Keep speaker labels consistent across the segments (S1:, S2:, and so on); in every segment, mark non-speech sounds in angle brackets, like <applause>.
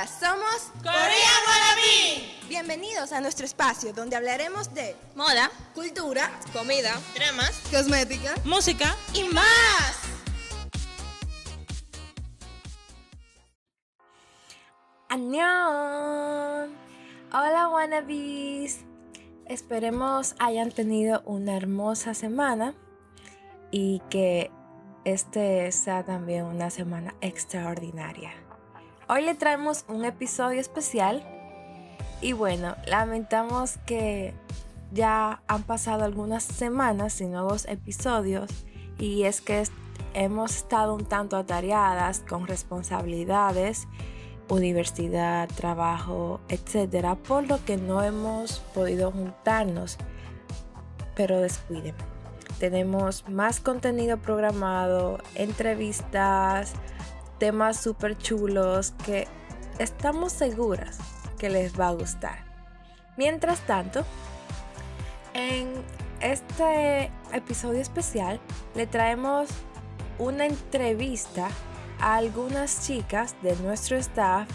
S1: Hola, somos
S2: Corea Wannabe.
S1: Bienvenidos a nuestro espacio donde hablaremos de
S2: moda,
S1: cultura,
S2: comida,
S1: dramas, cosmética,
S2: música y más.
S3: ¡Añón! Hola wannabes. Esperemos hayan tenido una hermosa semana y que este sea también una semana extraordinaria. Hoy le traemos un episodio especial y bueno, lamentamos que ya han pasado algunas semanas sin nuevos episodios y es que hemos estado un tanto atareadas con responsabilidades, universidad, trabajo, etcétera, por lo que no hemos podido juntarnos. Pero descuiden, tenemos más contenido programado, entrevistas, temas súper chulos que estamos seguras que les va a gustar. Mientras tanto, en este episodio especial le traemos una entrevista a algunas chicas de nuestro staff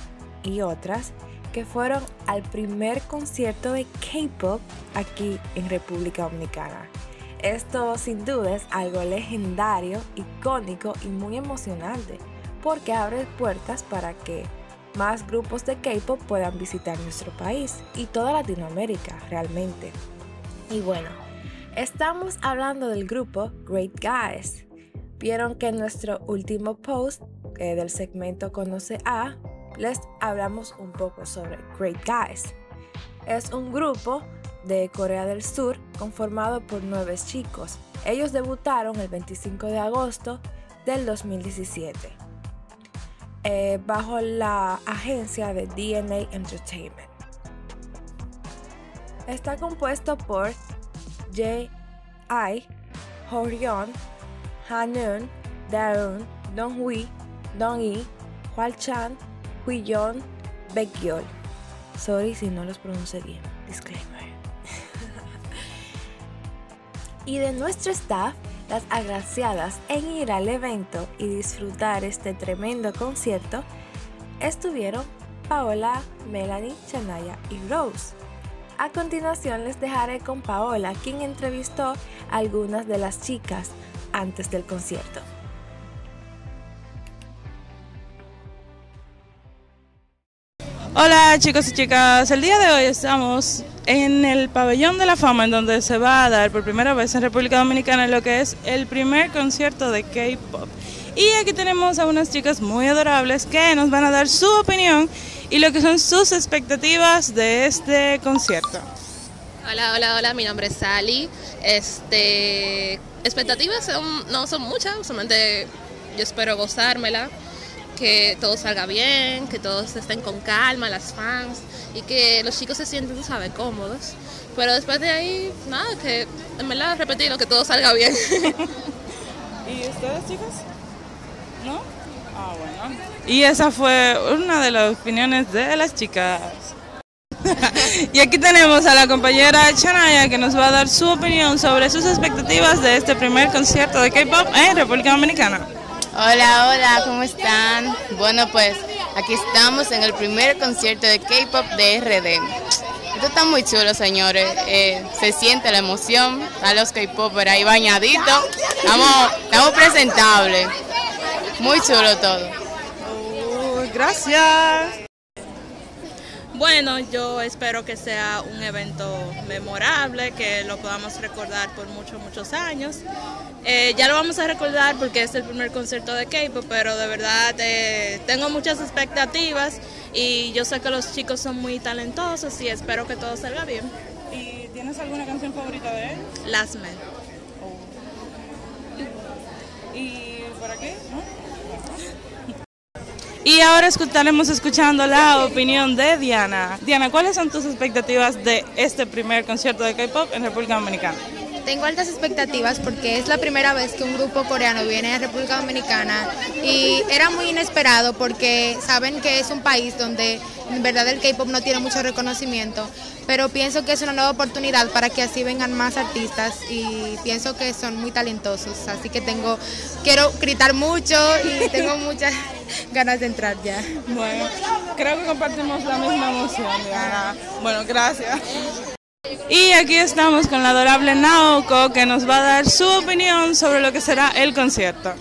S3: y otras que fueron al primer concierto de K-Pop aquí en República Dominicana. Esto sin duda es algo legendario, icónico y muy emocionante porque abre puertas para que más grupos de K-pop puedan visitar nuestro país y toda Latinoamérica realmente. Y bueno, estamos hablando del grupo Great Guys. Vieron que en nuestro último post eh, del segmento Conoce A, les hablamos un poco sobre Great Guys. Es un grupo de Corea del Sur conformado por nueve chicos. Ellos debutaron el 25 de agosto del 2017 eh, bajo la agencia de DNA Entertainment. Está compuesto por J.I., Horyeon, Hanun, Daeun, Donghui, Dongyi, Hwalchan, Huiyon, Baekhyol. Sorry si no los pronuncié bien. Disclaimer. <laughs> y de nuestro staff las agraciadas en ir al evento y disfrutar este tremendo concierto estuvieron Paola, Melanie, Chanaya y Rose. A continuación les dejaré con Paola, quien entrevistó a algunas de las chicas antes del concierto.
S2: Hola chicos y chicas, el día de hoy estamos en el pabellón de la fama en donde se va a dar por primera vez en República Dominicana lo que es el primer concierto de K-Pop. Y aquí tenemos a unas chicas muy adorables que nos van a dar su opinión y lo que son sus expectativas de este concierto.
S4: Hola, hola, hola, mi nombre es Sally. Este, expectativas no son muchas, solamente yo espero gozármela que todo salga bien, que todos estén con calma, las fans, y que los chicos se sienten, tú sabes, cómodos. Pero después de ahí, nada, que en verdad repetirlo, que todo salga bien. <laughs>
S2: ¿Y ustedes, chicos? ¿No? Ah, bueno. Y esa fue una de las opiniones de las chicas. <laughs> y aquí tenemos a la compañera Chanaya que nos va a dar su opinión sobre sus expectativas de este primer concierto de K-pop en República Dominicana.
S5: Hola, hola, ¿cómo están? Bueno, pues aquí estamos en el primer concierto de K-Pop de RD. Esto está muy chulo, señores. Eh, se siente la emoción. A los K-Popers ahí bañaditos. Estamos, estamos presentables. Muy chulo todo.
S2: gracias.
S4: Bueno, yo espero que sea un evento memorable, que lo podamos recordar por muchos, muchos años. Eh, ya lo vamos a recordar porque es el primer concierto de K-pop, pero de verdad eh, tengo muchas expectativas y yo sé que los chicos son muy talentosos y espero que todo salga bien.
S2: ¿Y tienes alguna canción favorita de él?
S4: Last Man.
S2: Oh. ¿Y por aquí? Y ahora estaremos escuchando la opinión de Diana. Diana, ¿cuáles son tus expectativas de este primer concierto de K-pop en República Dominicana?
S6: Tengo altas expectativas porque es la primera vez que un grupo coreano viene a República Dominicana y era muy inesperado porque saben que es un país donde en verdad el K-pop no tiene mucho reconocimiento, pero pienso que es una nueva oportunidad para que así vengan más artistas y pienso que son muy talentosos, así que tengo quiero gritar mucho y tengo <laughs> muchas ganas de entrar ya.
S2: Bueno, creo que compartimos la misma emoción, Diana. Bueno, gracias. Y aquí estamos con la adorable Naoko que nos va a dar su opinión sobre lo que será el concierto.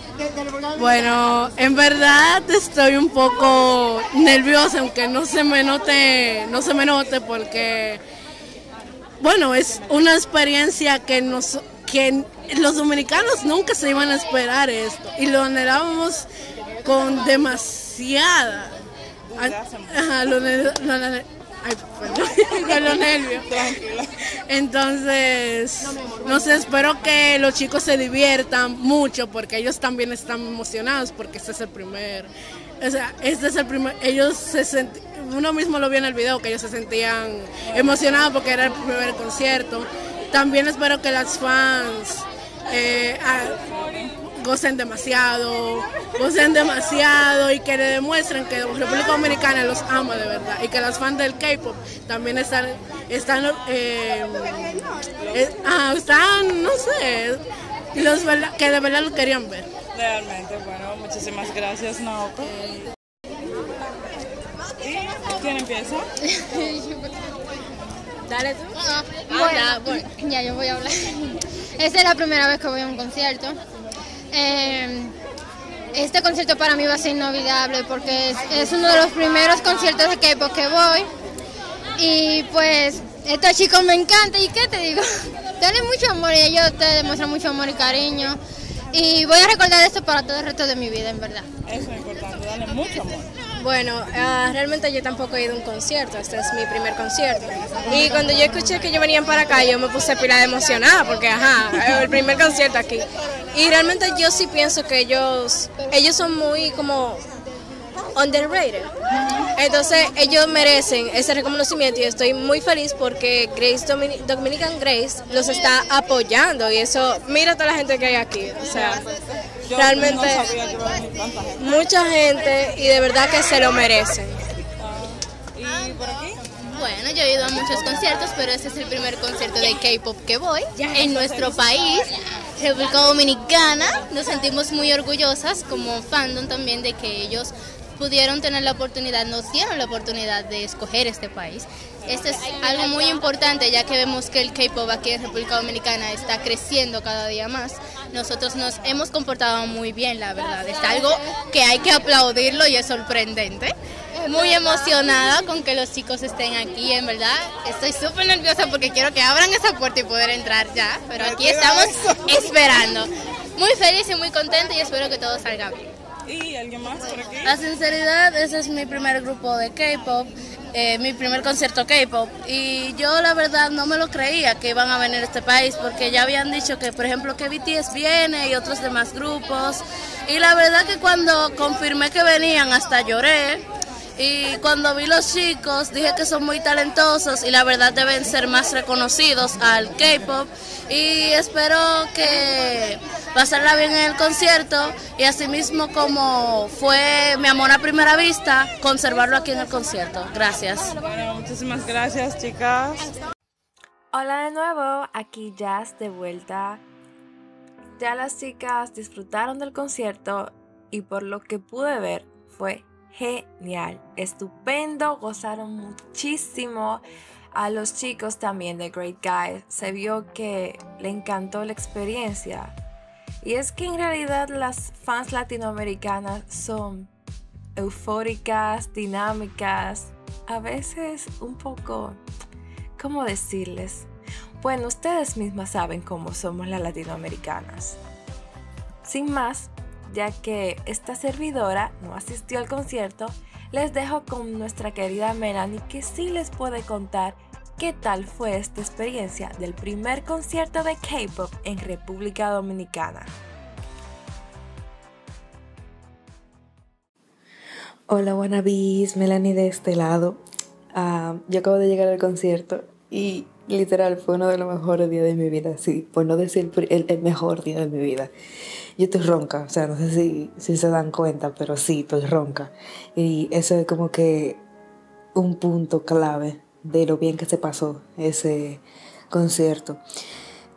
S7: Bueno, en verdad estoy un poco nerviosa, aunque no se me note, no se me note porque bueno, es una experiencia que nos que los dominicanos nunca se iban a esperar esto y lo anhelábamos con demasiada Ajá, lo, lo, lo, Ay, <laughs> con los. Entonces, no sé, espero que los chicos se diviertan mucho porque ellos también están emocionados porque este es el primer, o sea, este es el primer, ellos se sentían, uno mismo lo vio en el video que ellos se sentían emocionados porque era el primer concierto. También espero que las fans eh, gocen demasiado, gocen demasiado y que le demuestren que República Dominicana los ama de verdad y que las fans del K-pop también están, están, eh, eh, ah, están, no sé, los, que de verdad lo querían ver.
S2: Realmente, bueno, muchísimas gracias, Naoko. ¿Quién empieza? <laughs>
S6: Dale tú.
S8: Ah, bueno, bueno, ya yo voy a hablar. Esta es la primera vez que voy a un concierto. Eh, este concierto para mí va a ser inolvidable porque es, es uno de los primeros conciertos de K-pop que voy. Y pues estos chicos me encantan. ¿Y qué te digo? <laughs> Dale mucho amor y ellos te demuestran mucho amor y cariño. Y voy a recordar esto para todo el resto de mi vida, en verdad.
S2: Eso es importante, dale mucho amor.
S9: Bueno, uh, realmente yo tampoco he ido a un concierto, este es mi primer concierto. Y cuando yo escuché que ellos venían para acá, yo me puse pila de emocionada, porque ajá, el primer concierto aquí. Y realmente yo sí pienso que ellos, ellos son muy como underrated. Entonces ellos merecen ese reconocimiento y estoy muy feliz porque Grace Dominican Grace los está apoyando y eso, mira toda la gente que hay aquí, o sea, realmente mucha gente y de verdad que se lo merecen.
S2: ¿Y por aquí?
S8: Bueno, yo he ido a muchos conciertos, pero este es el primer concierto de K-pop que voy en nuestro país. República Dominicana, nos sentimos muy orgullosas como fandom también de que ellos pudieron tener la oportunidad, nos dieron la oportunidad de escoger este país. Esto es algo muy importante ya que vemos que el K-pop aquí en República Dominicana está creciendo cada día más. Nosotros nos hemos comportado muy bien, la verdad. Es algo que hay que aplaudirlo y es sorprendente. Muy emocionada con que los chicos estén aquí, en verdad. Estoy súper nerviosa porque quiero que abran esa puerta y poder entrar ya, pero aquí estamos esperando. Muy feliz y muy contenta y espero que todo salga bien.
S2: ¿Y alguien más por aquí?
S10: La sinceridad, ese es mi primer grupo de K-pop, eh, mi primer concierto K-pop. Y yo la verdad no me lo creía que iban a venir a este país porque ya habían dicho que, por ejemplo, que BTS viene y otros demás grupos. Y la verdad que cuando confirmé que venían hasta lloré. Y cuando vi los chicos dije que son muy talentosos y la verdad deben ser más reconocidos al K-pop. Y espero que pasarla bien en el concierto y asimismo como fue mi amor a primera vista, conservarlo aquí en el concierto. Gracias.
S2: Bueno, muchísimas gracias, chicas.
S3: Hola de nuevo, aquí Jazz de vuelta. Ya las chicas disfrutaron del concierto y por lo que pude ver fue genial, estupendo, gozaron muchísimo. A los chicos también de Great Guys se vio que le encantó la experiencia. Y es que en realidad las fans latinoamericanas son eufóricas, dinámicas, a veces un poco, ¿cómo decirles? Bueno, ustedes mismas saben cómo somos las latinoamericanas. Sin más, ya que esta servidora no asistió al concierto, les dejo con nuestra querida Melanie que sí les puede contar qué tal fue esta experiencia del primer concierto de K-Pop en República Dominicana.
S11: Hola wannabes, Melanie de este lado. Uh, yo acabo de llegar al concierto y literal, fue uno de los mejores días de mi vida, sí, por no decir el, el mejor día de mi vida. Yo estoy ronca, o sea, no sé si, si se dan cuenta, pero sí, estoy ronca. Y eso es como que un punto clave de lo bien que se pasó ese concierto.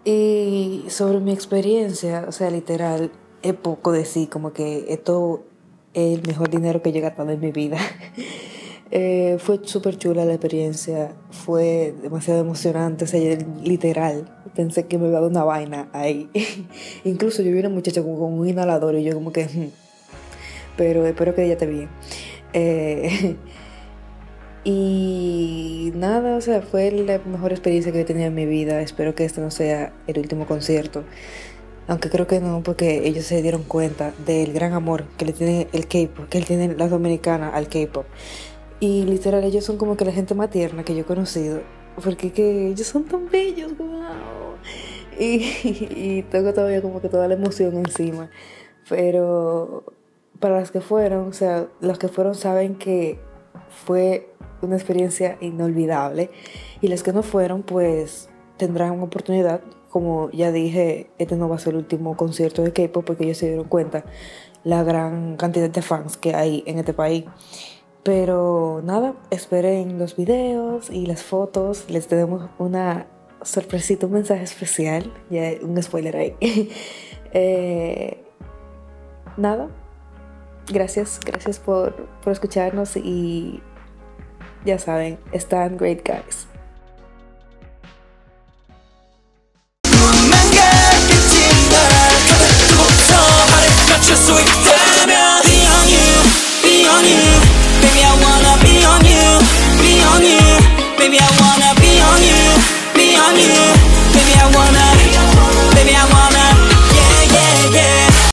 S11: Y sobre mi experiencia, o sea, literal, es poco de sí, como que esto es el mejor dinero que he gastado en mi vida. <laughs> Eh, fue súper chula la experiencia, fue demasiado emocionante, o sea, literal, pensé que me iba a dar una vaina ahí. <laughs> Incluso yo vi una muchacha con, un inhalador y yo como que, hmm". pero espero que ella esté bien. Eh, <laughs> y nada, o sea, fue la mejor experiencia que he tenido en mi vida. Espero que este no sea el último concierto. Aunque creo que no, porque ellos se dieron cuenta del gran amor que le tiene el K-pop, que él tiene la dominicana al K-pop. Y literal, ellos son como que la gente más tierna que yo he conocido. Porque que ellos son tan bellos, wow. Y, <laughs> y tengo todavía como que toda la emoción encima. Pero para las que fueron, o sea, los que fueron saben que fue una experiencia inolvidable. Y las que no fueron, pues tendrán una oportunidad. Como ya dije, este no va a ser el último concierto de K-pop porque ellos se dieron cuenta la gran cantidad de fans que hay en este país. Pero nada, esperen los videos y las fotos. Les tenemos una sorpresita, un mensaje especial. Ya un spoiler ahí. <laughs> Eh, nada, gracias, gracias por, por escucharnos y ya saben, están great guys.